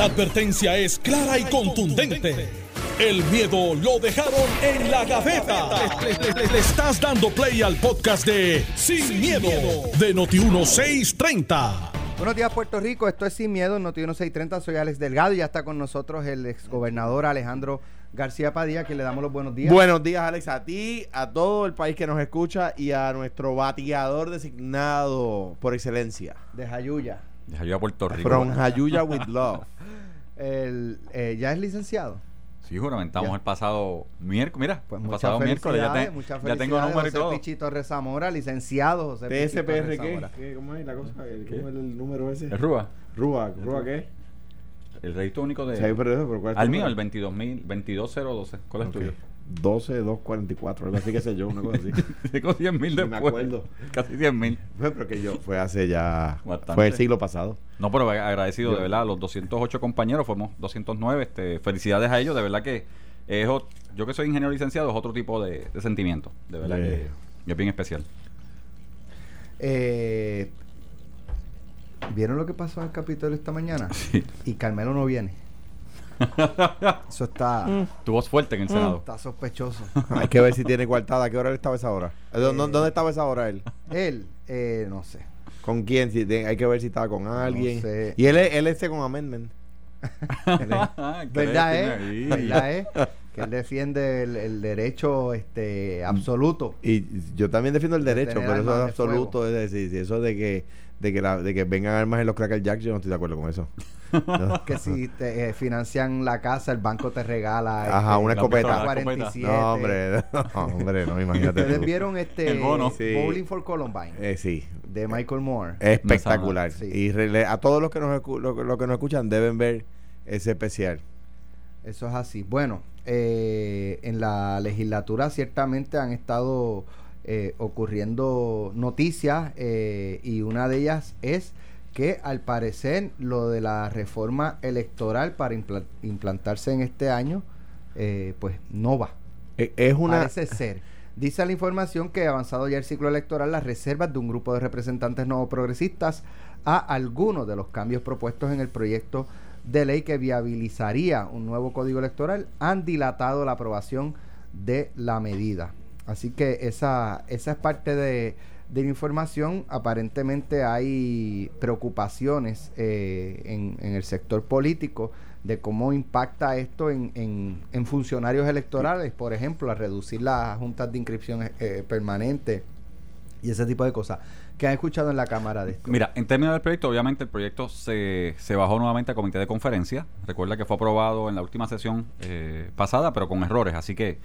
La advertencia es clara y contundente. El miedo lo dejaron en la gaveta. Le, le- le- le estás dando play al podcast de Sin, miedo, de Noti1630. Buenos días, Puerto Rico. Esto es Sin Miedo, Noti 1630. Soy Alex Delgado y ya está con nosotros el exgobernador Alejandro García Padilla, que le damos los buenos días. Buenos días, Alex, a ti, a todo el país que nos escucha y a nuestro bateador designado por excelencia. De Jayuya. De Jayuya, Puerto Rico. From Jayuya with Love. El, eh, ¿Ya es licenciado? Sí, juramentamos Ya. el pasado miércoles. Mira, Pues el pasado miércoles ya, te- muchas ya tengo número y todo. Pichito Reza Zamora, licenciado José TSPR, ¿qué? ¿Qué? ¿Cómo es la cosa? ¿Qué- ¿Qué? ¿Cómo es el número ese? ¿El Rúa? Rúa. ¿Rúa qué? El registro único de. Sí, pero pero ¿cuál es al mío, número? el 22000, 22012. ¿Cuál es Ok. tuyo? 12, 244, algo así que sé yo, una cosa así. Tengo 100 mil Ni me después. acuerdo. Casi 100 mil. Fue porque yo, fue hace ya, Bastante. fue el siglo pasado. No, pero agradecido, Yo- de verdad, a los 208 compañeros, fuimos 209. Este, felicidades a ellos, de verdad que es yo que soy ingeniero licenciado, es otro tipo de, de sentimiento. De verdad Eh. que es bien especial. Eh, ¿Vieron lo que pasó en el Capitolio esta mañana? Sí. Y Carmelo no viene. Eso está, Tu voz fuerte en el Senado. está sospechoso. Hay que ver si tiene coartada. ¿A qué hora él estaba esa hora? ¿Dó- Eh. ¿Dónde, estaba esa hora él? Él, eh, no sé. ¿Con quién? Si te- hay que ver si estaba con alguien. sé. Y él, es- él es con amendment. ¿Verdad, tiene eh? ¿Verdad, eh? Que él defiende el, el derecho este, absoluto. Y yo también defiendo el De derecho, tener pero eso armas es de absoluto. Es decir, si eso de que, de que, la, de que vengan armas en los Cracker Jacks, yo no estoy de acuerdo con eso. No. Que si te eh, financian la casa, el banco te regala. Ajá, este, una escopeta. pistola, 47. No, hombre, no, hombre, no, imagínate. Ustedes tú. vieron este El bono. Sí. Bowling for Columbine Eh, sí, de Michael Moore. espectacular. Sí. Y rele- a todos los que nos, escu- lo, lo que nos escuchan deben ver ese especial. Eso es así. Bueno, eh, en la legislatura ciertamente han estado eh, ocurriendo noticias eh, y una de ellas es que al parecer lo de la reforma electoral para impla- implantarse en este año, eh, pues no va. E- Es una... Parece ser. Dice la información que avanzado ya el ciclo electoral, las reservas de un grupo de representantes no progresistas a algunos de los cambios propuestos en el proyecto de ley que viabilizaría un nuevo código electoral han dilatado la aprobación de la medida. Así que esa, esa es parte de, de información. Aparentemente hay preocupaciones eh, en, en el sector político de cómo impacta esto en, en- en funcionarios electorales, por ejemplo, a reducir las juntas de inscripción eh, permanente y ese tipo de cosas. que han escuchado en la Cámara de esto? Mira, en términos del proyecto, obviamente el proyecto se, se bajó nuevamente a comité de conferencia. Recuerda que fue aprobado en la última sesión eh, pasada, pero con errores. Así que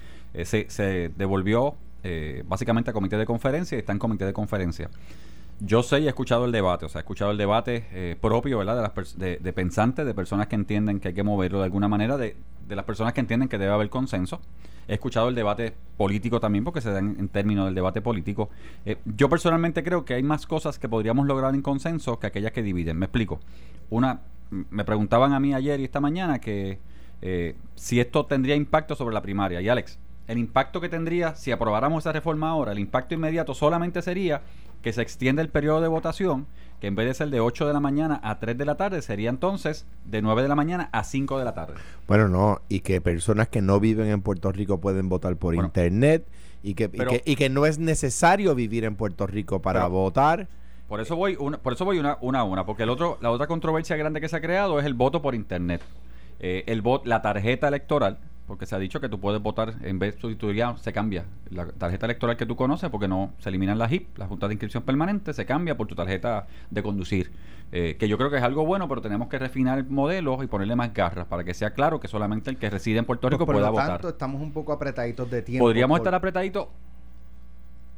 se, se devolvió eh, básicamente a comité de conferencia y está en comité de conferencia. Yo sé y he escuchado el debate, o sea, he escuchado el debate eh, propio, ¿verdad? De, las de, pensantes, de personas que entienden que hay que moverlo de alguna manera, de, de las personas que entienden que debe haber consenso. He escuchado el debate político también, porque se da en, términos del debate político. Eh, yo personalmente creo que hay más cosas que podríamos lograr en consenso que aquellas que dividen. Me explico. Una, me preguntaban a mí ayer y esta mañana que eh, si esto tendría impacto sobre la primaria. Y Alex, el impacto que tendría si aprobáramos esa reforma ahora, el impacto inmediato solamente sería que se extiende el periodo de votación, que en vez de ser de 8 de la mañana a 3 de la tarde, sería entonces de 9 de la mañana a 5 de la tarde. Bueno, no, y que personas que no viven en Puerto Rico pueden votar por Bueno. internet y que, y que, y que no es necesario vivir en Puerto Rico para Pero- votar. Por eso voy una, por eso voy una, una a una, porque el otro, la otra controversia grande que se ha creado es el voto por internet. Eh, el vot, la tarjeta electoral, porque se ha dicho que tú puedes votar, en vez de sustituiría, se cambia la tarjeta electoral que tú conoces, porque no se eliminan las HIP, la Junta de Inscripción Permanente, se cambia por tu tarjeta de conducir. Eh, que yo creo que es algo bueno, pero tenemos que refinar el modelo y ponerle más garras para que sea claro que solamente el que reside en Puerto Rico Pues por pueda lo votar. tanto, estamos un poco apretaditos de tiempo. Podríamos por- estar apretaditos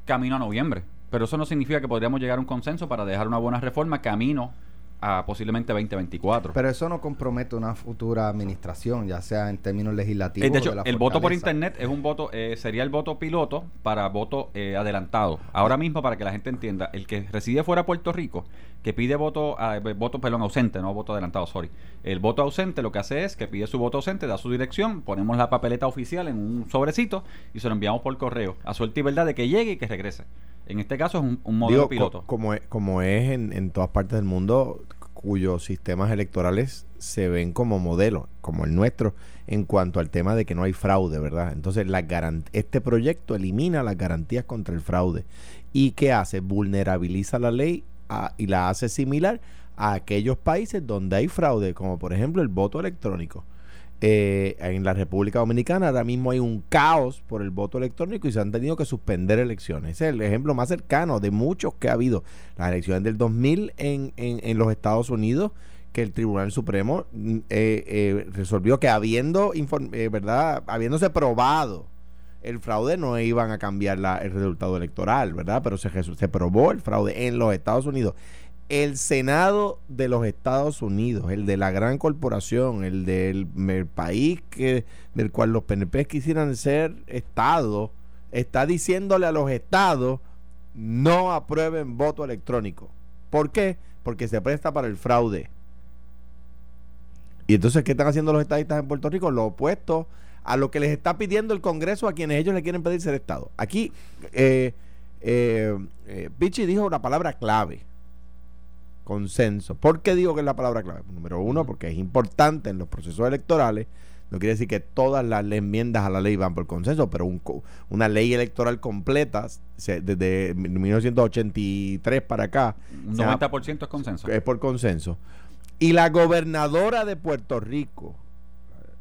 camino a noviembre. Pero eso no significa que podríamos llegar a un consenso para dejar una buena reforma camino a posiblemente 2024. Pero eso no compromete una futura administración, ya sea en términos legislativos. De o hecho, la el voto por internet es un voto, eh, sería el voto piloto para voto eh, adelantado. Ahora mismo, para que la gente entienda, el que reside fuera de Puerto Rico, que pide voto, ah, eh, voto, perdón, ausente, no voto adelantado, sorry. El voto ausente lo que hace es que pide su voto ausente, da su dirección, ponemos la papeleta oficial en un sobrecito y se lo enviamos por correo. A suerte y verdad de que llegue y que regrese. En este caso es un, un modelo Digo, co- piloto. como es, como es en, en todas partes del mundo, cuyos sistemas electorales se ven como modelo, como el nuestro, en cuanto al tema de que no hay fraude, ¿verdad? Entonces, la este proyecto elimina las garantías contra el fraude. ¿Y qué hace? Vulnerabiliza la ley a- y la hace similar a aquellos países donde hay fraude, como por ejemplo el voto electrónico. Eh, en la República Dominicana ahora mismo hay un caos por el voto electrónico y se han tenido que suspender elecciones. Es el ejemplo más cercano de muchos que ha habido. Las elecciones del 2000 en, en, en los Estados Unidos, que el Tribunal Supremo mm, eh, eh, resolvió que habiendo, inform- eh, ¿verdad? habiéndose probado el fraude no iban a cambiar la- el resultado electoral, ¿verdad? Pero se, se probó el fraude en los Estados Unidos. El Senado de los Estados Unidos, el de la gran corporación, el del el país que, del cual los PNP quisieran ser Estado, está diciéndole a los estados no aprueben voto electrónico. ¿Por qué? Porque se presta para el fraude. Y entonces, ¿qué están haciendo los estadistas en Puerto Rico? Lo opuesto a lo que les está pidiendo el Congreso a quienes ellos le quieren pedir ser Estado. Aquí, eh, eh, eh, Pichi dijo una palabra clave. Consenso. ¿Por qué digo que es la palabra clave? Número uno, porque es importante en los procesos electorales. No quiere decir que todas las enmiendas a la ley van por consenso, pero un una ley electoral completa, se- desde 1983 para acá, Un se llama- 90% es consenso. es por consenso. Y la gobernadora de Puerto Rico,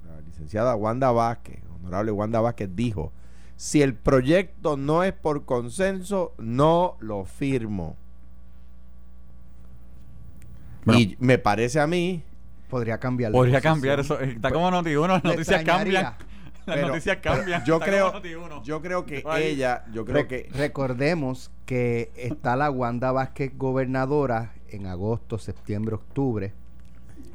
la, la licenciada Wanda Vázquez, honorable Wanda Vázquez, dijo, si el proyecto no es por consenso, no lo firmo. Bueno. y me parece a mí, Podría cambiar. Podría posición. cambiar eso. Está como Noti 1, las noticias cambian. Las Pero- noticias cambian. yo creo, como Noti1. yo creo que ella, yo creo Re- que Recordemos que está la Wanda Vázquez gobernadora en agosto, septiembre, octubre,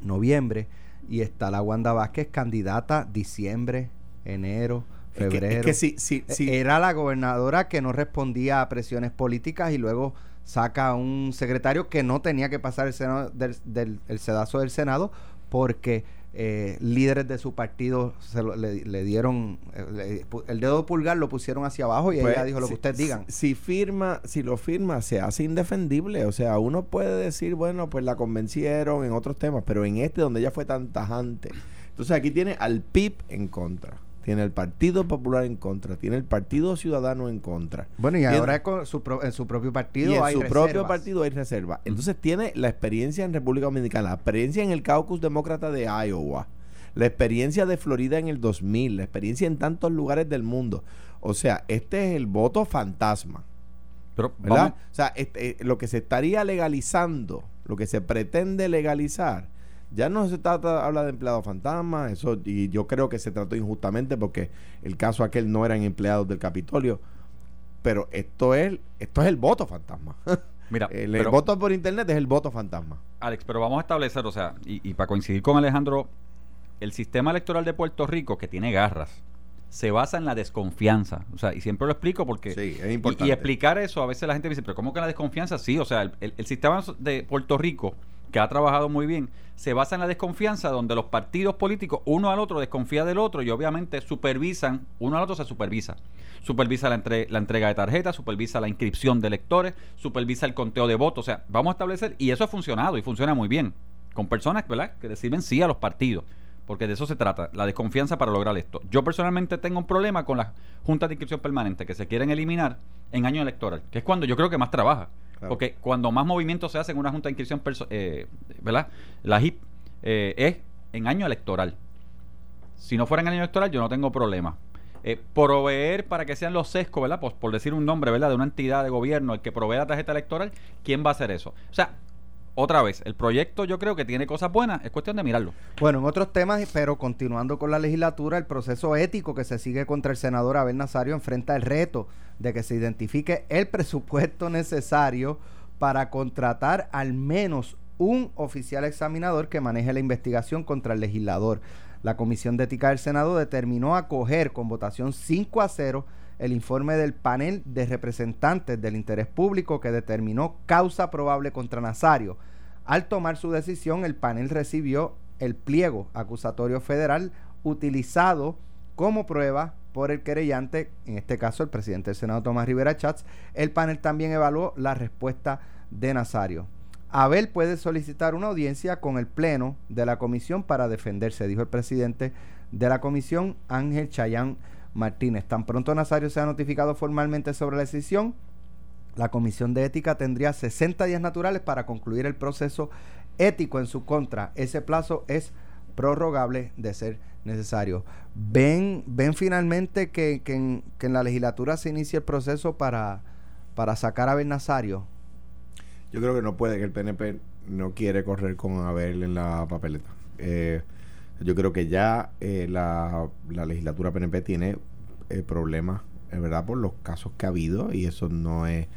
noviembre, y está la Wanda Vázquez candidata diciembre, enero, es que- febrero. es que si, si, si- Era la gobernadora que no respondía a presiones políticas y luego saca a un secretario que no tenía que pasar el, senado del, del- el sedazo del Senado porque eh, líderes de su partido se lo- le, le dieron eh, le- el dedo pulgar lo pusieron hacia abajo y Pues, ella dijo lo si- que ustedes digan. Si, si firma, si lo firma, se hace indefendible. O sea, uno puede decir, bueno, pues la convencieron en otros temas, pero en este donde ella fue tan tajante. Entonces aquí tiene al PIB en contra, tiene el Partido Popular en contra, tiene el Partido Ciudadano en contra. Bueno, y Tiene- ahora con su pro- en su propio partido y en hay su propio partido hay reserva. Entonces tiene la experiencia en República Dominicana, la experiencia en el caucus demócrata de Iowa, la experiencia de Florida en el 2000, la experiencia en tantos lugares del mundo. O sea, este es el voto fantasma. Pero ¿verdad? vamos, O sea, este, eh, lo que se estaría legalizando, lo que se pretende legalizar, ya no se trata, habla de empleados fantasma, eso, y yo creo que se trató injustamente porque el caso aquel no eran empleados del Capitolio, pero esto es, esto es el voto fantasma. mira, el, voto por internet es el voto fantasma. Alex, pero vamos a establecer, o sea, y, y para coincidir con Alejandro, el sistema electoral de Puerto Rico, que tiene garras, se basa en la desconfianza. O sea, y siempre lo explico porque... Sí, es y- importante. Y, explicar eso, a veces la gente dice, pero ¿cómo que la desconfianza? Sí, o sea, el, el- el sistema de Puerto Rico, que ha trabajado muy bien, se basa en la desconfianza donde los partidos políticos, uno al otro, desconfía del otro y obviamente supervisan, uno al otro se supervisa. Supervisa la, entre- la entrega de tarjetas, supervisa la inscripción de electores, supervisa el conteo de votos. O sea, vamos a establecer, y eso ha funcionado y funciona muy bien, con personas, ¿verdad?, que reciben sí a los partidos. Porque de eso se trata, la desconfianza para lograr esto. Yo personalmente tengo un problema con las juntas de inscripción permanente que se quieren eliminar en año electoral, que es cuando yo creo que más trabaja. Porque cuando más movimiento se hace en una junta de inscripción, eh, ¿verdad? La HIP eh, es en año electoral. Si no fuera en año electoral, yo no tengo problema. Eh, proveer para que sean los sescos, ¿verdad? Por decir un nombre, ¿verdad? De una entidad de gobierno, el que provee la tarjeta electoral, ¿quién va a hacer eso? O sea, otra vez, el proyecto yo creo que tiene cosas buenas, es cuestión de mirarlo. Bueno, en otros temas, pero continuando con la legislatura, el proceso ético que se sigue contra el senador Abel Nazario enfrenta el reto de que se identifique el presupuesto necesario para contratar al menos un oficial examinador que maneje la investigación contra el legislador. La Comisión de Ética del Senado determinó acoger con votación 5 a 0 el informe del panel de representantes del interés público que determinó causa probable contra Nazario. Al tomar su decisión, el panel recibió el pliego acusatorio federal utilizado como prueba por el querellante, en este caso el presidente del Senado Tomás Rivera Chats. El panel también evaluó la respuesta de Nazario. Abel puede solicitar una audiencia con el Pleno de la Comisión para defenderse, dijo el presidente de la Comisión, Ángel Chayán Martínez. Tan pronto Nazario sea notificado formalmente sobre la decisión, la Comisión de Ética tendría 60 días naturales para concluir el proceso ético en su contra. Ese plazo es prorrogable de ser necesario. ¿Ven, ven finalmente que, que en, la legislatura se inicie el proceso para, para sacar a Abel Nazario? Yo creo que no puede, que el PNP no quiere correr con Abel en la papeleta. Eh, yo creo que ya eh, la, la legislatura PNP tiene eh, problemas, es verdad, por los casos que ha habido, y eso no es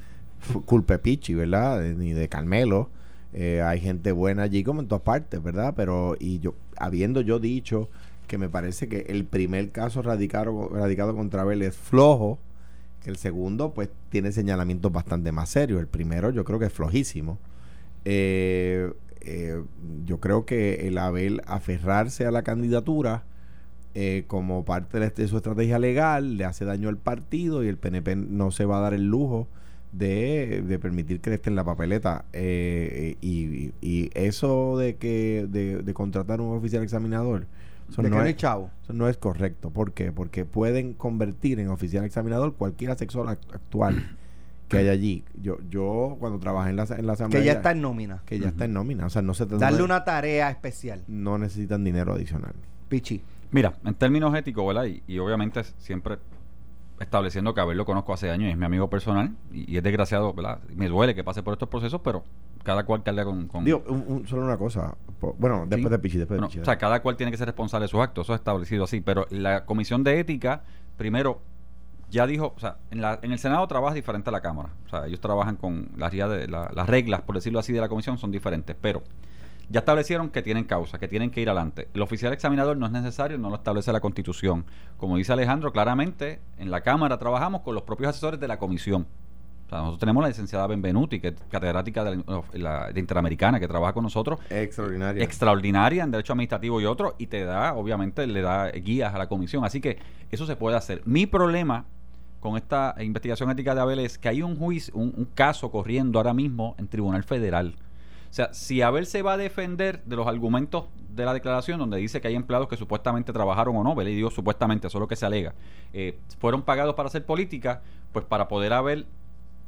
culpa de Pichi, ¿verdad? Ni de Carmelo. Eh, hay gente buena allí como en todas partes, ¿verdad? Pero, y yo, habiendo yo dicho que me parece que el primer caso radicado, radicado contra Abel es flojo, que el segundo, pues, tiene señalamientos bastante más serios. El primero, yo creo que es flojísimo. Eh, eh, yo creo que el Abel aferrarse a la candidatura eh, como parte de, su estrategia legal le hace daño al partido y el PNP no se va a dar el lujo de, de permitir que esté en la papeleta. Eh, y, y eso de que de, de contratar un oficial examinador, eso ¿De no es- hay chavo? eso no es correcto. ¿Por qué? Porque pueden convertir en oficial examinador cualquier asesor act- actual que hay allí. Yo, yo cuando trabajé en la, en la asamblea. Que ya está en nómina. que ya está en nómina. O sea, no se trata Darle de- una tarea especial. No necesitan dinero adicional. Pichi. Mira, en términos éticos, ¿verdad? Y, y obviamente siempre estableciendo que a Abel lo conozco hace años y es mi amigo personal y, y es desgraciado, ¿verdad? Me duele que pase por estos procesos, pero cada cual carga con... con- Digo, un- un- solo una cosa. Bueno, después Sí. de Pichi, después Bueno, de Pichi. o sea, cada cual tiene que ser responsable de sus actos, eso es establecido así. Pero la comisión de ética, primero, ya dijo, o sea, en, la, en el Senado trabaja diferente a la Cámara. O sea, ellos trabajan con las, de, la- las reglas, por decirlo así, de la comisión son diferentes. Pero ya establecieron que tienen causa, que tienen que ir adelante. El oficial examinador no es necesario, no lo establece la Constitución. Como dice Alejandro, claramente en la Cámara trabajamos con los propios asesores de la comisión. O sea, nosotros tenemos la licenciada Benvenuti, que es catedrática de, la, la- de Interamericana, que trabaja con nosotros Extraordinaria. extraordinaria en derecho administrativo y otro y te da obviamente le da guías a la comisión así que eso se puede hacer mi problema con esta investigación ética de Abel es que hay un juicio un, caso corriendo ahora mismo en tribunal federal o sea si Abel se va a defender de los argumentos de la declaración donde dice que hay empleados que supuestamente trabajaron o no, ¿verdad? y digo supuestamente, eso es lo que se alega, eh, fueron pagados para hacer política, pues para poder haber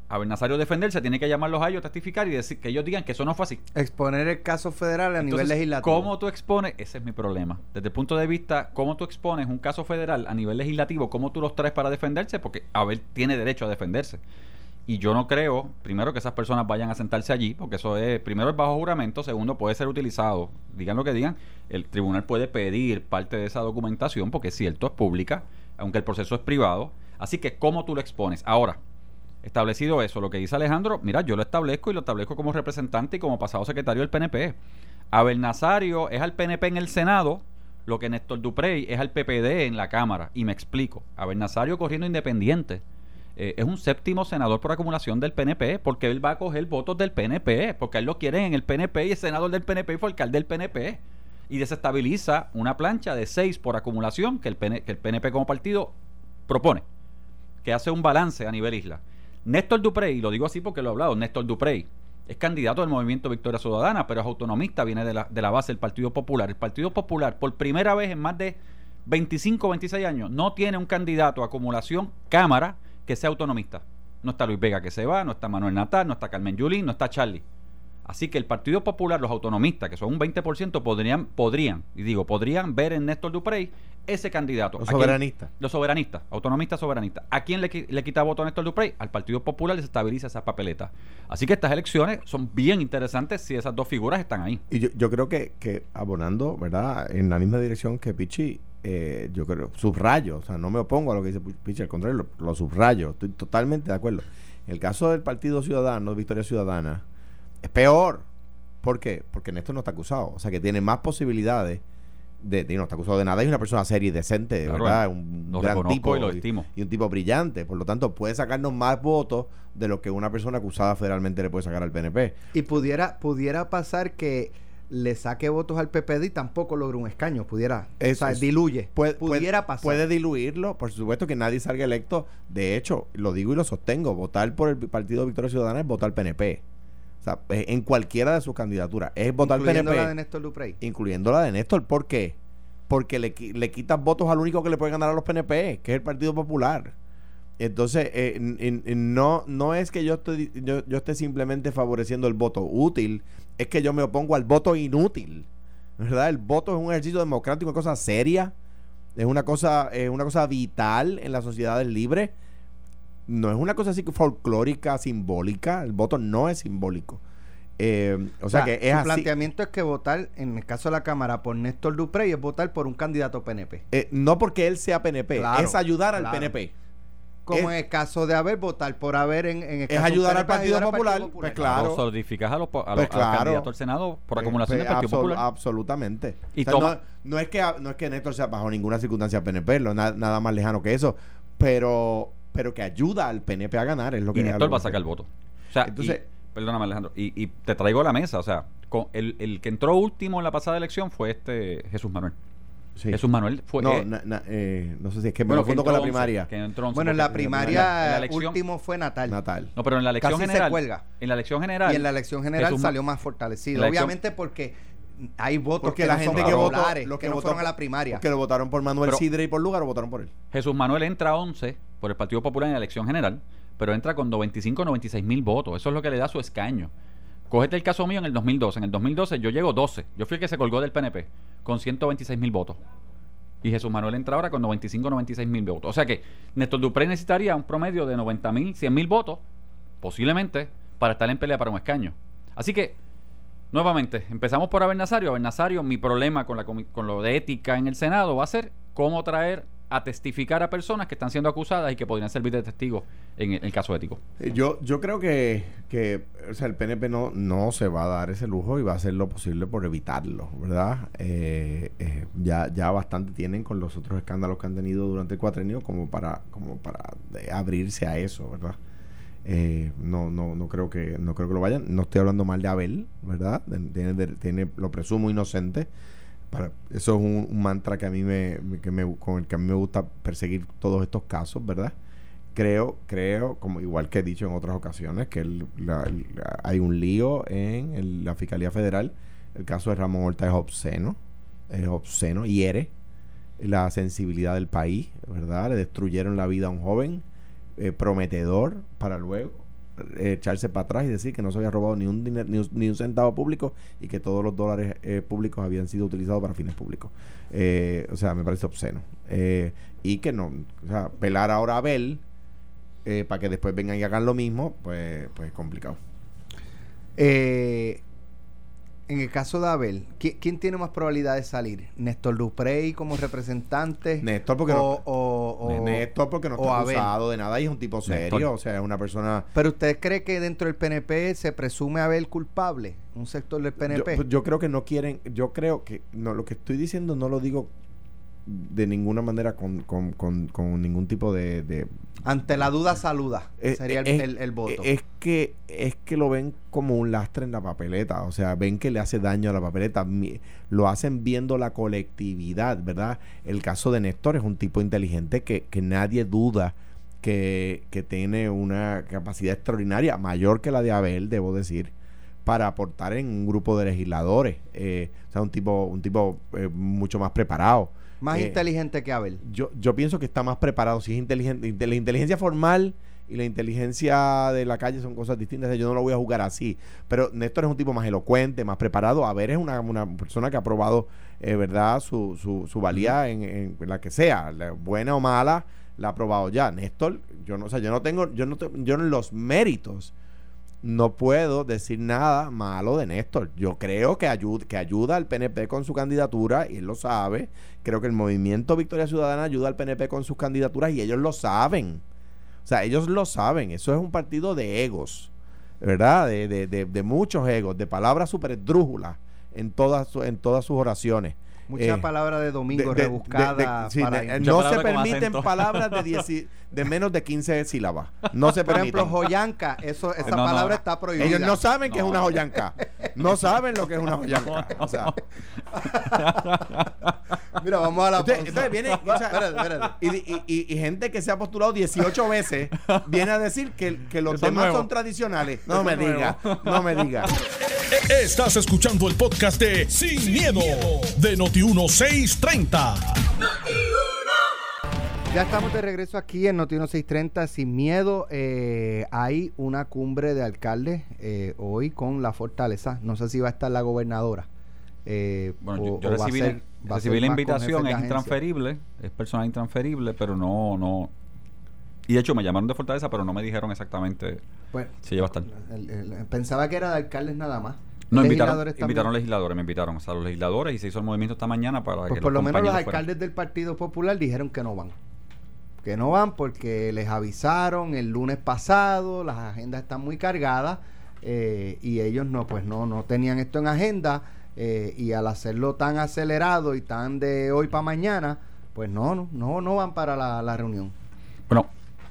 a Nazario defenderse, tiene que llamarlos a ellos a testificar y decir que ellos digan que eso no fue así. Exponer el caso federal a nivel legislativo. ¿Cómo tú expones? Ese es mi problema. Desde el punto de vista, ¿cómo tú expones un caso federal a nivel legislativo? ¿Cómo tú los traes para defenderse? Porque Abel tiene derecho a defenderse. Y yo no creo, primero, que esas personas vayan a sentarse allí, porque eso es, primero, es bajo juramento, segundo, puede ser utilizado. Digan lo que digan, el tribunal puede pedir parte de esa documentación, porque es cierto, es pública, aunque el proceso es privado. Así que, ¿cómo tú lo expones? Ahora, Establecido eso, lo que dice Alejandro, mira, yo lo establezco y lo establezco como representante y como pasado secretario del PNP. Abel Nazario es al PNP en el Senado, lo que Néstor Duprey es al PPD en la Cámara. Y me explico. Abel Nazario corriendo independiente. eh, es un séptimo senador por acumulación del PNP, porque él va a coger votos del PNP, porque él lo quieren en el PNP y es senador del PNP y fue alcalde del PNP. Y desestabiliza una plancha de seis por acumulación que el, PN que el PNP como partido propone, que hace un balance a nivel isla. Néstor Duprey, y lo digo así porque lo he hablado, Néstor Duprey es candidato del movimiento Victoria Ciudadana, pero es autonomista, viene de la, de la base del Partido Popular. El Partido Popular, por primera vez en más de 25 o 26 años, no tiene un candidato a acumulación Cámara que sea autonomista. No está Luis Vega que se va, no está Manuel Natal, no está Carmen Yulín, no está Charlie. Así que el Partido Popular, los autonomistas, que son un 20%, podrían, podrían, y digo, podrían ver en Néstor Duprey ese candidato. Los soberanistas. Los soberanistas, autonomistas soberanistas. ¿A quién le, le quita voto a Néstor Duprey? Al Partido Popular les estabiliza esa papeleta. Así que estas elecciones son bien interesantes si esas dos figuras están ahí. Y yo, yo creo que, que abonando, ¿verdad? En la misma dirección que Pichi, eh, yo creo, subrayo, o sea, no me opongo a lo que dice Pichi, al contrario, lo, lo subrayo, estoy totalmente de acuerdo. En el caso del Partido Ciudadano, Victoria Ciudadana, es peor. ¿Por qué? Porque Néstor no está acusado, o sea, que tiene más posibilidades de, de- no está acusado de nada, es una persona seria y decente, Claro, ¿verdad? Un lo gran tipo y lo estimo. y un tipo brillante, por lo tanto puede sacarnos más votos de lo que una persona acusada federalmente le puede sacar al PNP. Y pudiera, pudiera pasar que le saque votos al PPD y tampoco logre un escaño. Pudiera. Eso o sea, es- diluye. Puede, pudiera puede- pasar. Puede diluirlo, por supuesto que nadie salga electo. De hecho, lo digo y lo sostengo, votar por el Partido Victoria Ciudadana es votar PNP. Sea, eh, en cualquiera de sus candidaturas. Es votar incluyendo PNP, la de Néstor Duprey. incluyendo la de Néstor. ¿Por qué? Porque le, le quitas votos al único que le puede ganar a los PNP, que es el Partido Popular. Entonces, eh, no, no es que yo, estoy, yo, yo esté simplemente favoreciendo el voto útil, es que yo me opongo al voto inútil. ¿Verdad? El voto es un ejercicio democrático, una cosa seria, es una cosa, es una cosa vital en las sociedades libres. No es una cosa así folclórica, simbólica. El voto no es simbólico. Eh, o sea, que es su así. planteamiento es que votar, en el caso de la Cámara, por Néstor Duprey es votar por un candidato PNP. Eh, no porque él sea PNP, Claro, es ayudar al claro. PNP. Como Es- en el caso de haber votar por haber en, en el Es caso ayudar al Partido ayudar Popular, pues claro. O solidificas a los, a los, Pues los claro. candidatos al Senado por acumulación Eh, del Partido absol- Popular. Absolutamente. Y O sea, toma- no, no es que, no es que Néstor sea bajo ninguna circunstancia PNP, nada más lejano que eso, pero, pero que ayuda al PNP a ganar es lo que y Néstor va a sacar el voto. O sea, Entonces- y- perdóname Alejandro, y, y te traigo a la mesa, o sea, con el, el que entró último en la pasada elección fue este Jesús Manuel. Sí. Jesús Manuel fue... no, eh, na- na- eh, no sé si es que me bueno, lo junto con la primaria. que entró once, Bueno, en la primaria en la elección- último fue Natal. Natal. No, pero en la elección Casi se general... cuelga. En la elección general... Y en la elección general Jesús salió más fortalecido. elección- Obviamente porque hay votos Porque que la no gente son que votó, los que, que, no votó fueron a la primaria. que lo votaron por Manuel Sidre y por lugar o votaron por él. Jesús Manuel entra a 11 por el Partido Popular en la elección general, pero entra con 95 o 96 mil votos. Eso es lo que le da su escaño. Cógete el caso mío en el 2012. En el 2012 yo llego 12. Yo fui el que se colgó del PNP con 126 mil votos. Y Jesús Manuel entra ahora con 95 o 96 mil votos. O sea que Néstor Dupré necesitaría un promedio de 90 mil, 100 mil votos, posiblemente, para estar en pelea para un escaño. Así que, nuevamente, empezamos por Abel Nazario. Abel Nazario, mi problema con, la, con lo de ética en el Senado va a ser cómo traer a testificar a personas que están siendo acusadas y que podrían servir de testigos en el, caso ético. Eh, Yo, yo creo que, que o sea, el PNP no, no se va a dar ese lujo y va a hacer lo posible por evitarlo, ¿verdad? Eh, eh, ya, ya bastante tienen con los otros escándalos que han tenido durante el cuatrenio como para, como para eh, abrirse a eso, ¿verdad? Eh, no, no, no creo que, no creo que lo vayan. No estoy hablando mal de Abel, ¿verdad? Tiene, tiene, lo presumo inocente. Para, eso es un, mantra que a mí me, que me, con el que a mí me gusta perseguir todos estos casos, ¿verdad? creo, creo, como igual que he dicho en otras ocasiones, que hay un lío en la Fiscalía Federal. El caso de Ramón Horta es obsceno, es obsceno, hiere la sensibilidad del país, ¿verdad? Le destruyeron la vida a un joven eh, prometedor para luego echarse para atrás y decir que no se había robado ni un, diner- ni un, ni un centavo público y que todos los dólares eh, públicos habían sido utilizados para fines públicos. Eh, o sea, me parece obsceno. Eh, y que no, o sea, pelar ahora a Abel eh, para que después vengan y hagan lo mismo, pues, pues es complicado. Eh, en el caso de Abel, ¿qui- ¿quién, tiene más probabilidad de salir? ¿Néstor Duprey como representante? Néstor porque o, no, o- o- Néstor porque no o está Abel. acusado de nada y es un tipo serio, Néstor. o sea, es una persona... Pero usted cree que dentro del PNP se presume Abel culpable? Un sector del Yo, PNP. pues, yo creo que no quieren, yo creo que no lo que estoy diciendo no lo digo de ninguna manera con, con, con, con ningún tipo de, de- Ante la duda, saluda. Eh, sería el, es- el- el voto. Es que, es que lo ven como un lastre en la papeleta. O sea, ven que le hace daño a la papeleta. Lo hacen viendo la colectividad, ¿verdad? El caso de Néstor es un tipo inteligente que, que nadie duda que, que tiene una capacidad extraordinaria, mayor que la de Abel, debo decir, para aportar en un grupo de legisladores. Eh, o sea, un tipo, un tipo eh, mucho más preparado. Más eh, inteligente que Abel. yo, yo pienso que está más preparado. Si es inteligente, inte- la inteligencia formal y la inteligencia de la calle son cosas distintas. Yo no lo voy a jugar así. Pero Néstor es un tipo más elocuente, más preparado. A ver, es una, una persona que ha probado, eh, ¿verdad?, su, su, su valía en, en la que sea, la buena o mala, la ha probado ya. Néstor, yo no, o sea, yo no tengo, yo no, te- yo en los méritos no puedo decir nada malo de Néstor. Yo creo que, ayuda que ayuda al PNP con su candidatura y él lo sabe. Creo que el movimiento Victoria Ciudadana ayuda al PNP con sus candidaturas y ellos lo saben. O sea, ellos lo saben. Eso es un partido de egos, ¿verdad? De, de, de, de muchos egos, de palabras súper esdrújulas en todas, en todas sus oraciones. Muchas eh, palabras de domingo de- de- rebuscadas. de- sí, para- de- Mucha no se palabra permiten palabras de, dieci- de menos de 15 sílabas. No se por ejemplo, permiten. joyanca, eso, esa No, no. palabra está prohibida. Ellos no saben que es una joyanca. No saben lo que es una joyanca. O sea, Mira, vamos a la entonces viene, o sea, Espérate, espérate. Y, y- y- y gente que se ha postulado 18 veces viene a decir que, que los Que son tradicionales. No me diga, no me diga. Estás escuchando el podcast de Sin, miedo, de Noti1630. Ya estamos de regreso aquí en Noti 630 sin miedo. Eh, hay una cumbre de alcaldes eh, hoy con la fortaleza. No sé si va a estar la gobernadora. eh, Bueno, o- yo, o recibí, ser- la invitación, es intransferible, es personal intransferible, pero no, no. Y de hecho me llamaron de Fortaleza, pero no me dijeron exactamente Pues, si va a estar. el- el- pensaba que era de alcaldes nada más. No, invitaron, Legisladores también. invitaron legisladores, me invitaron, o sea, los legisladores y se hizo el movimiento esta mañana para Pues que por lo menos los fueran. alcaldes del Partido Popular dijeron que no van. Que no van porque les avisaron el lunes pasado, las agendas están muy cargadas eh, y ellos no, pues no, no tenían esto en agenda eh, y al hacerlo tan acelerado y tan de hoy para mañana, pues no, no, no, no van para la, la reunión. Bueno,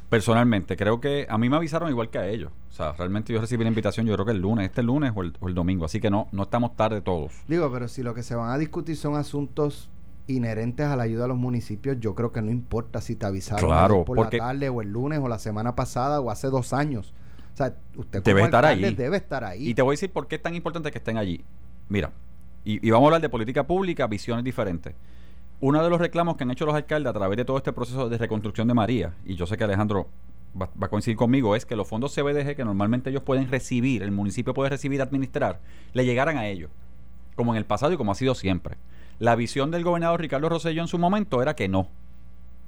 personalmente, creo que a mí me avisaron igual que a ellos. O sea, realmente yo recibí la invitación, yo creo que el lunes, este lunes o el, o el domingo. Así que no, no estamos tarde todos. Digo, pero si lo que se van a discutir son asuntos inherentes a la ayuda a los municipios, yo creo que no importa si te avisaron Claro, por porque- la tarde o el lunes o la semana pasada o hace dos años. O sea, usted Debe estar ahí. debe estar ahí. Y te voy a decir por qué es tan importante que estén allí. Mira, y, y vamos a hablar de política pública, visiones diferentes. Uno de los reclamos que han hecho los alcaldes a través de todo este proceso de reconstrucción de María, y yo sé que Alejandro va, a coincidir conmigo, es que los fondos CBDG que normalmente ellos pueden recibir, el municipio puede recibir, administrar, le llegaran a ellos, como en el pasado y como ha sido siempre. La visión del gobernador Ricardo Rosselló en su momento era que no,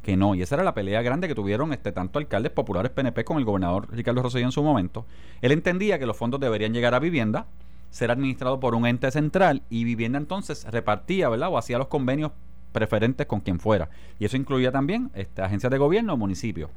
que no. Y esa era la pelea grande que tuvieron este tanto alcaldes populares PNP con el gobernador Ricardo Rosselló en su momento. Él entendía que los fondos deberían llegar a vivienda, ser administrados por un ente central y vivienda entonces repartía, ¿verdad? O hacía los convenios preferentes con quien fuera. Y eso incluía también este, agencias de gobierno o municipios.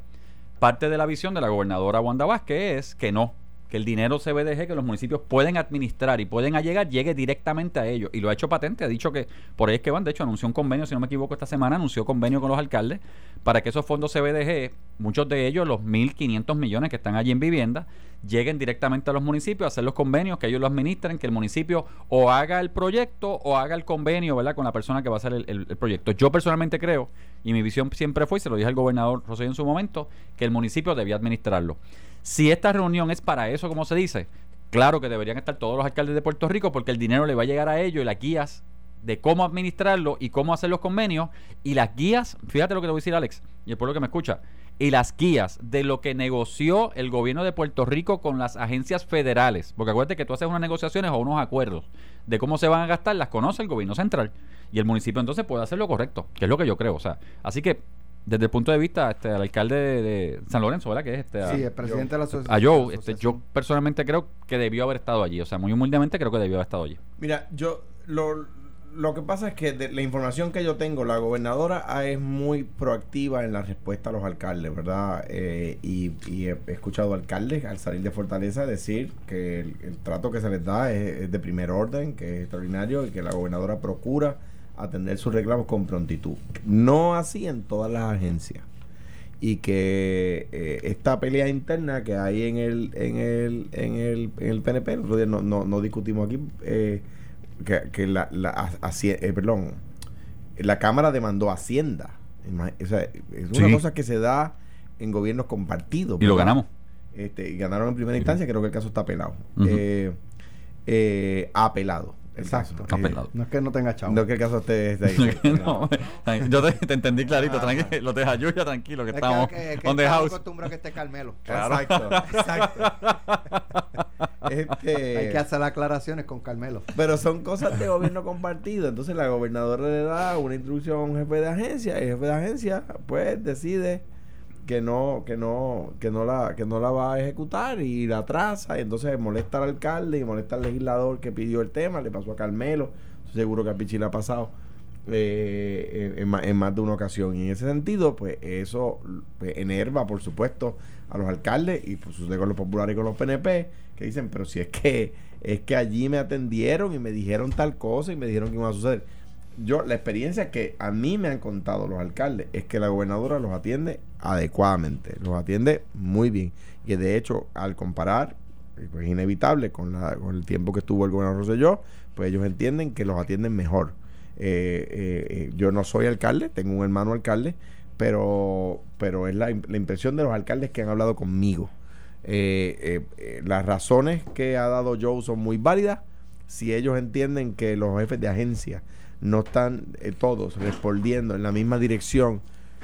Parte de la visión de la gobernadora Wanda Vázquez es que no, que el dinero CBDG que los municipios pueden administrar y pueden allegar llegue directamente a ellos. Y lo ha hecho patente, ha dicho que por ahí es que van. De hecho, anunció un convenio, si no me equivoco, esta semana anunció convenio con los alcaldes para que esos fondos CBDG, muchos de ellos, los 1.500 millones que están allí en vivienda, lleguen directamente a los municipios, a hacer los convenios, que ellos lo administren, que el municipio o haga el proyecto o haga el convenio, ¿verdad?, con la persona que va a hacer el, proyecto. Yo personalmente creo, y mi visión siempre fue, y se lo dije al gobernador Rosselló en su momento, que el municipio debía administrarlo. Si esta reunión es para eso, como se dice, claro que deberían estar todos los alcaldes de Puerto Rico, porque el dinero le va a llegar a ellos y las guías de cómo administrarlo y cómo hacer los convenios y las guías, fíjate lo que te voy a decir Alex y el pueblo que me escucha, y las guías de lo que negoció el gobierno de Puerto Rico con las agencias federales, porque acuérdate que tú haces unas negociaciones o unos acuerdos de cómo se van a gastar, las conoce el gobierno central y el municipio entonces puede hacer lo correcto, que es lo que yo creo, o sea, así que desde el punto de vista este al alcalde de, de San Lorenzo, ¿verdad? Que es este a- sí, el presidente de la asociación. a Joe, este, yo personalmente creo que debió haber estado allí, o sea, muy humildemente creo que debió haber estado allí. Mira, yo lo, lo que pasa es que de la información que yo tengo, la gobernadora ah, es muy proactiva en la respuesta a los alcaldes, ¿verdad? Eh, y, y he, he escuchado alcaldes al salir de Fortaleza decir que el, el trato que se les da es, es de primer orden, que es extraordinario y que la gobernadora procura atender sus reclamos con prontitud. No así en todas las agencias y que eh, esta pelea interna que hay en el en el en el, en el PNP el otro día no, no, no discutimos aquí eh, que, que la, la haci- eh, perdón la cámara demandó a Hacienda Ima- o sea, es una Sí. cosa que se da en gobiernos compartidos Y lo ganamos. este, y ganaron en primera instancia creo que el caso está apelado. Eh, eh, ha apelado el Exacto. caso. Está Eh, pelado. No es que no tenga chavo. no que el caso esté, esté ahí No, yo te, te entendí clarito, tranquilo, lo de Jayuya, tranquilo, que es estamos que, que, que on the estamos house. acostumbrados a que esté Carmelo. Claro. Exacto, exacto. Este, Hay que hacer aclaraciones con Carmelo. Pero son cosas de gobierno compartido. Entonces la gobernadora le da una instrucción a un jefe de agencia y el jefe de agencia pues decide que no que no que no la que no la va a ejecutar y la atrasa y entonces molesta al alcalde y molesta al legislador que pidió el tema le pasó a Carmelo seguro que a Pichi le ha pasado eh, en, en en más de una ocasión. Y en ese sentido pues eso pues, enerva por supuesto a los alcaldes y pues sucede con los populares y con los PNP que dicen pero si es que es que allí me atendieron y me dijeron tal cosa y me dijeron que iba a suceder yo la experiencia que a mí me han contado los alcaldes es que la gobernadora los atiende adecuadamente, los atiende muy bien. Y de hecho, al comparar, pues, es inevitable con, el tiempo que estuvo el gobernador Rosselló, pues ellos entienden que los atienden mejor. Eh, eh, eh, yo no soy alcalde, tengo un hermano alcalde, pero, pero es la, im- la impresión de los alcaldes que han hablado conmigo. Las razones que ha dado Joe son muy válidas. Si ellos entienden que los jefes de agencia no están eh, todos respondiendo en la misma dirección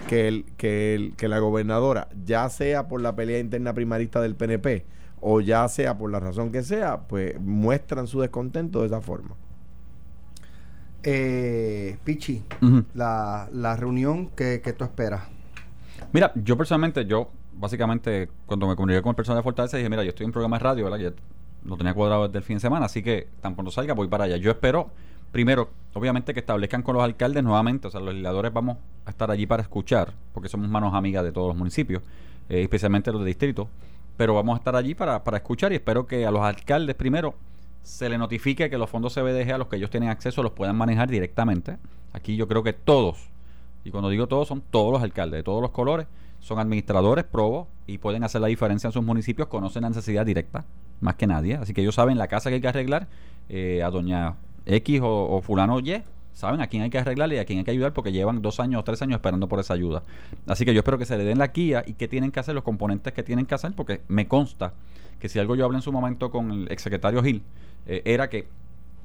que, el, que, el, que la gobernadora, ya sea por la pelea interna primarista del PNP o ya sea por la razón que sea, pues muestran su descontento de esa forma. Eh, Pichi, la, la reunión que, que tú esperas. Mira, yo personalmente, yo básicamente cuando me comuniqué con el personal de Fortaleza dije, mira, yo estoy en un programa de radio, ¿verdad? Que ya lo tenía cuadrado desde el fin de semana, así que tan pronto salga voy para allá. Yo espero, primero, obviamente que establezcan con los alcaldes nuevamente, o sea, los legisladores vamos a estar allí para escuchar, porque somos manos amigas de todos los municipios, eh, especialmente los de distrito, pero vamos a estar allí para, para escuchar y espero que a los alcaldes primero se le notifique que los fondos CBDG a los que ellos tienen acceso los puedan manejar directamente. Aquí yo creo que todos, y cuando digo todos, son todos los alcaldes de todos los colores, son administradores, probos, y pueden hacer la diferencia en sus municipios, conocen la necesidad directa, más que nadie. Así que ellos saben la casa que hay que arreglar, eh, a doña X o, fulano Y, saben a quién hay que arreglarle y a quién hay que ayudar porque llevan dos años o tres años esperando por esa ayuda. Así que yo espero que se le den la guía y qué tienen que hacer, los componentes que tienen que hacer, porque me consta que si algo yo hablé en su momento con el exsecretario Gil, eh, era que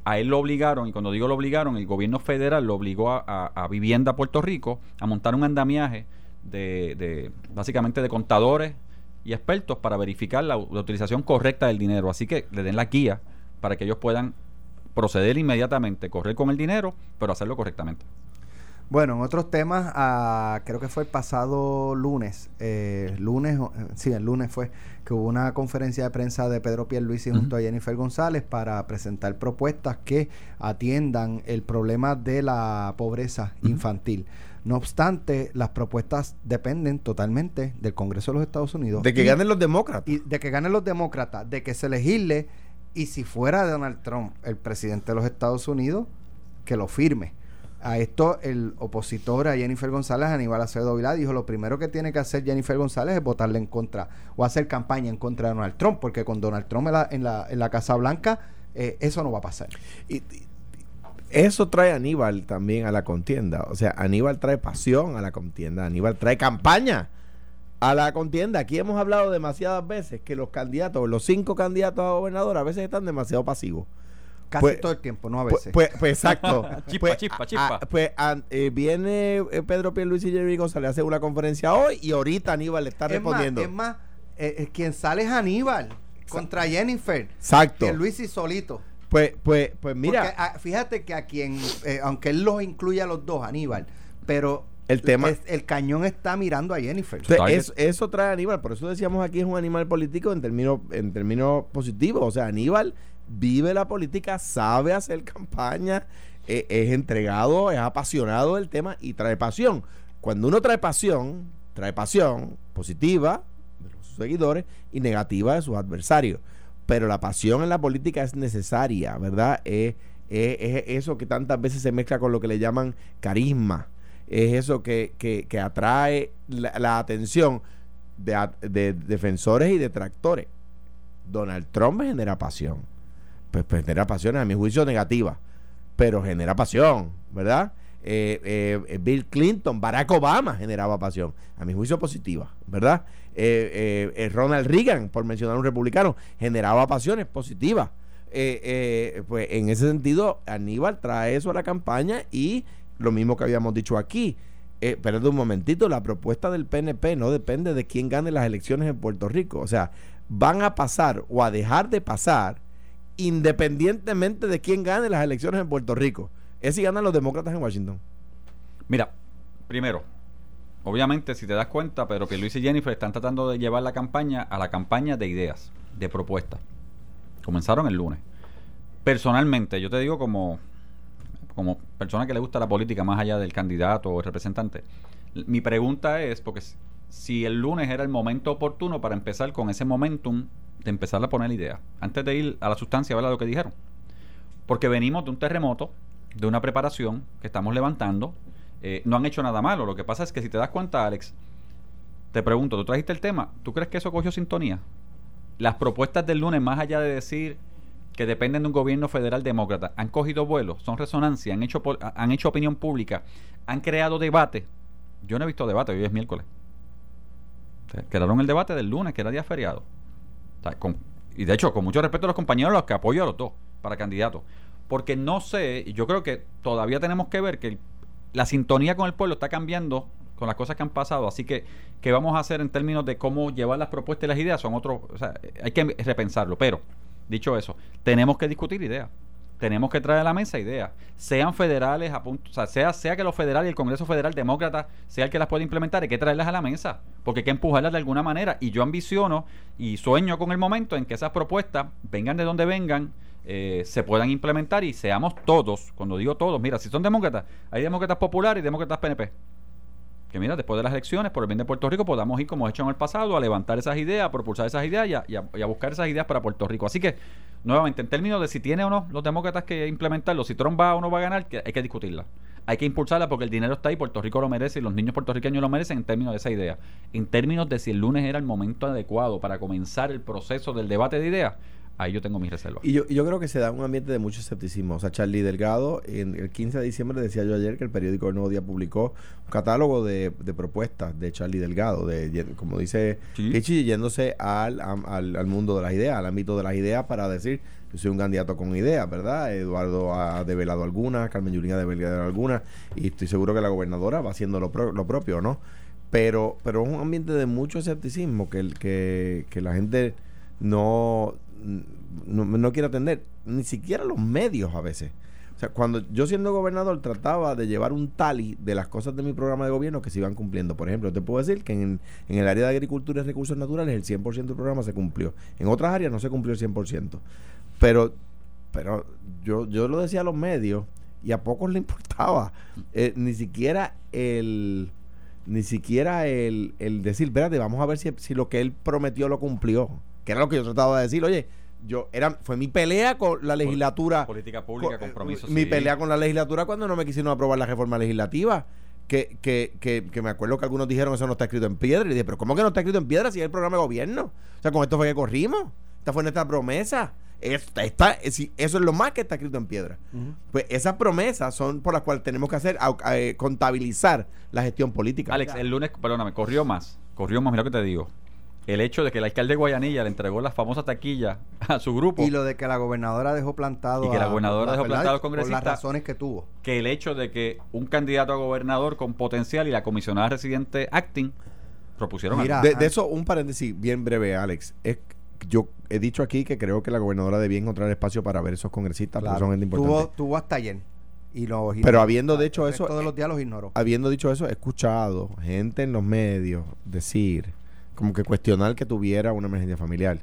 a él lo obligaron, y cuando digo lo obligaron, el gobierno federal lo obligó a, a- Vivienda Puerto Rico a montar un andamiaje de, básicamente de contadores y expertos para verificar la utilización correcta del dinero. Así que le den la guía para que ellos puedan proceder inmediatamente, correr con el dinero, pero hacerlo correctamente. Bueno, en otros temas, ah, creo que fue el pasado lunes, eh, lunes, o- eh, sí, el lunes fue que hubo una conferencia de prensa de Pedro Pierluisi junto a Jennifer González para presentar propuestas que atiendan el problema de la pobreza infantil. No obstante, las propuestas dependen totalmente del Congreso de los Estados Unidos. De que y- ganen los demócratas. y de que ganen los demócratas, de que se legisle y si fuera Donald Trump el presidente de los Estados Unidos, que lo firme. A esto el opositor a Jennifer González, Aníbal Acevedo Vilá, dijo lo primero que tiene que hacer Jennifer González es votarle en contra o hacer campaña en contra de Donald Trump, porque con Donald Trump en la, en la, en la Casa Blanca eh, eso no va a pasar. Y, eso trae Aníbal también a la contienda. O sea, Aníbal trae pasión a la contienda. Aníbal trae campaña a la contienda. Aquí hemos hablado demasiadas veces que los candidatos, los cinco candidatos a gobernador, a veces están demasiado pasivos. Casi Pues- todo el tiempo, no a Pues, veces. pues- pues exacto. Chispa, Pues, chispa, chispa. a- pues an- eh, viene eh, Pedro Pierluisi y Jerry González a hacer una conferencia hoy y ahorita Aníbal le está es más, respondiendo. es más eh, eh, quien sale es Aníbal contra Jennifer. Exacto. Luis y solito. Pues, pues, pues mira, Porque, ah, fíjate que a quien, eh, aunque él los incluye a los dos, Aníbal, pero El tema- es- el cañón está mirando a Jennifer. Entonces, Target. eso, eso trae a Aníbal, por eso decíamos aquí es un animal político en términos en términos positivos. O sea, Aníbal vive la política, sabe hacer campaña, eh, es entregado, es apasionado del tema y trae pasión. Cuando uno trae pasión, trae pasión positiva de los seguidores y negativa de sus adversarios. Pero la pasión en la política es necesaria, ¿verdad? Es, es- es eso que tantas veces se mezcla con lo que le llaman carisma. Es eso que, que- que atrae la, atención de, defensores y detractores. Donald Trump genera pasión. Pues, pues genera pasión, a mi juicio negativa, pero genera pasión, ¿verdad? Eh, eh, Bill Clinton, Barack Obama generaba pasión, a mi juicio positiva, ¿verdad? Eh, Ronald Reagan, por mencionar un republicano, generaba pasiones positivas. Pues en ese sentido, Aníbal trae eso a la campaña y lo mismo que habíamos dicho aquí. Eh, espérate un momentito, la propuesta del PNP no depende de quién gane las elecciones en Puerto Rico. O sea, van a pasar o a dejar de pasar independientemente de quién gane las elecciones en Puerto Rico. Es si ganan los demócratas en Washington. Mira, primero, obviamente, si te das cuenta, Pedro Luis y Jennifer están tratando de llevar la campaña a la campaña de ideas, de propuestas. Comenzaron el lunes. Personalmente, yo te digo como, como persona que le gusta la política más allá del candidato o representante, mi pregunta es, porque si- si el lunes era el momento oportuno para empezar con ese momentum de empezar a poner ideas, antes de ir a la sustancia, ¿verdad? Lo que dijeron. Porque venimos de un terremoto, de una preparación que estamos levantando. eh, no han hecho nada malo. Lo que pasa es que si te das cuenta, Alex, te pregunto, tú trajiste el tema, ¿tú crees que eso cogió sintonía? Las propuestas del lunes, más allá de decir que dependen de un gobierno federal demócrata han cogido vuelo, son resonancia, han hecho, han hecho opinión pública, han creado debate. Yo no he visto debate, hoy es miércoles. Crearon el debate del lunes, que era día feriado. Y de hecho, con mucho respeto a los compañeros, los que apoyo a los dos para candidatos. Porque no sé, yo creo que todavía tenemos que ver que la sintonía con el pueblo está cambiando con las cosas que han pasado. Así que, ¿qué vamos a hacer en términos de cómo llevar las propuestas y las ideas? Son otros, o sea, hay que repensarlo. Pero, dicho eso, tenemos que discutir ideas. Tenemos que traer a la mesa ideas, sean federales, a punto, o sea, sea, sea que los federales y el Congreso Federal Demócrata sea el que las pueda implementar, hay que traerlas a la mesa, porque hay que empujarlas de alguna manera. Y yo ambiciono y sueño con el momento en que esas propuestas, vengan de donde vengan, eh, se puedan implementar y seamos todos, cuando digo todos, mira, si son demócratas, hay demócratas populares y demócratas PNP. Que mira, después de las elecciones, por el bien de Puerto Rico, podamos ir como hemos hecho en el pasado, a levantar esas ideas, a propulsar esas ideas y a, a- y a buscar esas ideas para Puerto Rico. Así que, nuevamente, en términos de si tiene o no los demócratas que implementarlo, si Trump va o no va a ganar, que hay que discutirla. Hay que impulsarla porque el dinero está ahí, Puerto Rico lo merece y los niños puertorriqueños lo merecen en términos de esa idea. En términos de si el lunes era el momento adecuado para comenzar el proceso del debate de ideas, ahí yo tengo mis reservas. Y yo, yo creo que se da un ambiente de mucho escepticismo. O sea, Charlie Delgado, en el 15 de diciembre decía yo ayer que el periódico El Nuevo Día publicó un catálogo de, de propuestas de Charlie Delgado, de, como dice Sí. Yéndose al, al, al mundo de las ideas, al ámbito de las ideas para decir, yo soy un candidato con ideas, ¿verdad? Eduardo ha develado algunas, Carmen Yulín ha develado algunas, y estoy seguro que la gobernadora va haciendo lo, pro- lo propio, ¿no? Pero, pero es un ambiente de mucho escepticismo que, que, que la gente no, no, no quiere atender, ni siquiera los medios a veces. O sea, cuando yo siendo gobernador trataba de llevar un tally de las cosas de mi programa de gobierno que se iban cumpliendo. Por ejemplo, te puedo decir que en, en el área de agricultura y recursos naturales el 100% del programa se cumplió. En otras áreas no se cumplió el 100%. Pero, pero yo, yo lo decía a los medios y a pocos le importaba. Eh, ni siquiera el ni siquiera el, el decir, espérate, vamos a ver si, si lo que él prometió lo cumplió. Que era lo que yo trataba de decir. Oye, yo era fue mi pelea con la legislatura. Política pública, co- eh, compromiso. Mi sí. pelea con la legislatura cuando no me quisieron aprobar la reforma legislativa. Que, que, que, que me acuerdo que algunos dijeron eso no está escrito en piedra. Y dije, pero ¿cómo que no está escrito en piedra si es el programa de gobierno? O sea, con esto fue que corrimos. Esta fue nuestra promesa. Esta, esta- si- eso es lo más que está escrito en piedra. Pues esas promesas son por las cuales tenemos que hacer, eh, contabilizar la gestión política. Alex, el lunes, perdóname, corrió más. Corrió más, mira lo que te digo. El hecho de que el alcalde de Guayanilla le entregó las famosas taquillas a su grupo, Y lo de que la gobernadora dejó plantado. Y que la a- gobernadora dejó ¿verdad? plantado al Por congresista. las razones que tuvo. que el hecho de que un candidato a gobernador con potencial y la comisionada residente acting propusieron Mira, de, de eso, un paréntesis bien breve, Alex. Es, yo he dicho aquí que creo que la gobernadora debía encontrar espacio para ver esos congresistas, porque Claro. son gente importante. tuvo, tuvo hasta ayer. Y los Pero habiendo dicho el eso, de eh, los días los ignoró. Habiendo dicho eso, he escuchado gente en los medios decir, como que cuestionar que tuviera una emergencia familiar.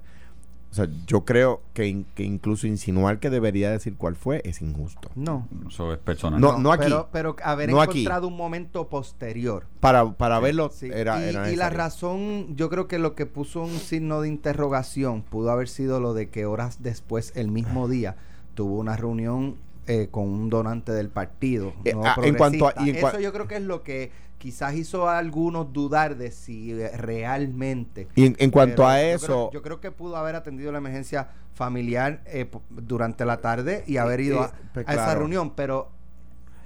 O sea, yo creo que, in- que incluso insinuar que debería decir cuál fue es injusto. No. Eso es personal. No, no aquí. Pero, pero haber No aquí. encontrado un momento posterior. Para, para Sí, verlo Sí, era, y, era y la razón, yo creo que lo que puso un signo de interrogación pudo haber sido lo de que horas después, el mismo día, tuvo una reunión eh, con un donante del partido. Eh, no ah, en cuanto a- y en Eso yo creo que es lo que quizás hizo a algunos dudar de si eh, realmente. Y en, en cuanto a yo eso, creo- Yo creo, que pudo haber atendido la emergencia familiar eh, durante la tarde y haber Eh, ido eh, a, pues a esa reunión, pero.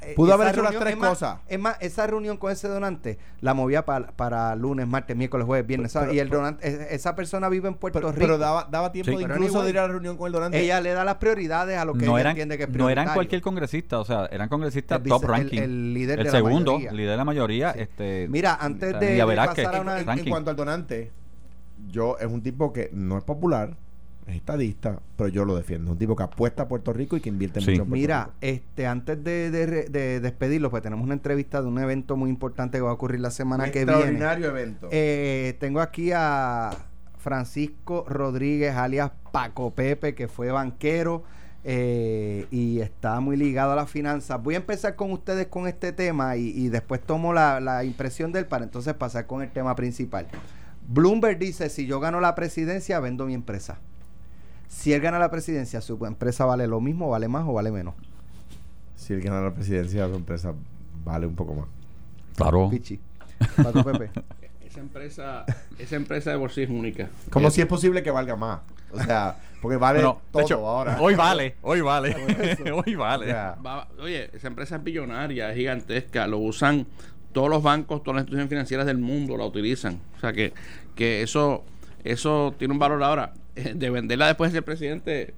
Eh, Pudo haber hecho las reunión- tres es más- cosas. Es más, esa reunión con ese donante la movía pa- para lunes, martes, miércoles, jueves, viernes, Pero- y el donante, es- esa persona vive en Puerto pero, Rico. pero daba, daba tiempo Sí. de incluso de ir a la reunión con el donante. ella le da las prioridades a lo que no ella eran, entiende que es no eran cualquier congresista, o sea, eran congresistas El top el- ranking. el líder de la segundo, mayoría. líder de la mayoría. Sí. Este, Mira, antes de- de pasar a en, una- en- en cuanto al donante, yo es un tipo que no es popular, es estadista, pero yo lo defiendo. Es un tipo que apuesta a Puerto Rico y que invierte Sí. mucho en Puerto Mira, Rico. este, antes de, de despedirlo, pues tenemos una entrevista de un evento muy importante que va a ocurrir la semana que viene. Extraordinario evento. Eh, tengo aquí a Francisco Rodríguez, alias Paco Pepe, que fue banquero eh, y está muy ligado a las finanzas. Voy a empezar con ustedes con este tema y, y después tomo la, la impresión de él para entonces pasar con el tema principal. Bloomberg dice, si yo gano la presidencia, vendo mi empresa. Si él gana la presidencia, su empresa vale lo mismo, vale más o vale menos. si él gana la presidencia, su empresa vale un poco más. Claro. Pichi. Paco Pepe. Esa empresa, esa empresa de bolsillo es única. Como si es posible que valga más. O sea, porque vale Bueno, todo de hecho, ahora. hoy vale, hoy vale, hoy vale. Va- oye, esa empresa es billonaria, es gigantesca, lo usan todos los bancos, todas las instituciones financieras del mundo la utilizan. O sea que, que eso, eso tiene un valor ahora. De venderla después del presidente,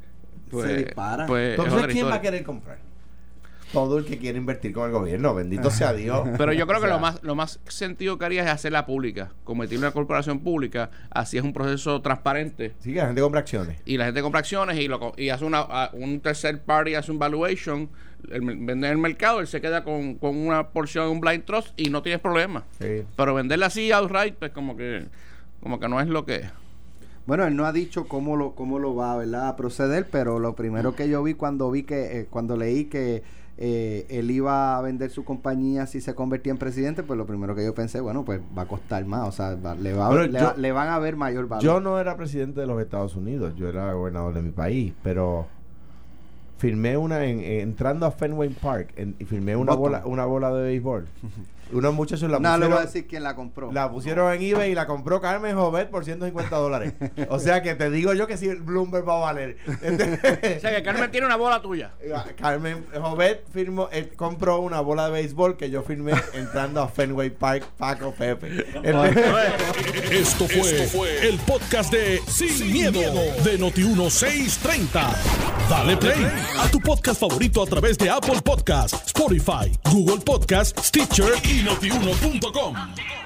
pues, Se dispara. pues es Entonces, ¿quién va a querer comprar? Todo el que quiere invertir con el gobierno. Bendito sea Dios. Pero yo creo O que sea, lo más, lo más sentido que haría es hacerla pública, convertirla en una corporación pública, así es un proceso transparente Sí, que la gente compra acciones. y la gente compra acciones y, lo, co- y hace una, a- un tercer party, hace un valuation, el, vende en el mercado, él se queda con, con una porción de un blind trust y no tienes problema. Sí. Pero venderla así outright, pues como que, como que no es lo que es. Bueno, él no ha dicho cómo lo, cómo lo va ¿verdad? a proceder, pero lo primero que yo vi cuando vi que, eh, cuando leí que eh, él iba a vender su compañía si se convertía en presidente, pues lo primero que yo pensé, bueno, pues va a costar más, o sea, va- le, va, le, yo- va- le van a ver mayor valor. Yo no era presidente de los Estados Unidos, yo era gobernador de mi país, pero firmé una en, en- entrando a Fenway Park en- y firmé una bola, una bola de béisbol. Unos muchachos la no le pusieron, voy a decir quién la compró. la pusieron en eBay y la compró Carmen Jovet por 150 dólares. O sea que te digo yo que si el Bloomberg va a valer. O sea que Carmen tiene una bola tuya. Carmen Jovet firmó, eh, compró una bola de béisbol que yo firmé entrando a Fenway Park Paco Pepe. Esto fue, el podcast de Sin, miedo, de Noti1630. Dale play a tu podcast favorito a través de Apple Podcasts, Spotify, Google Podcasts, Stitcher y.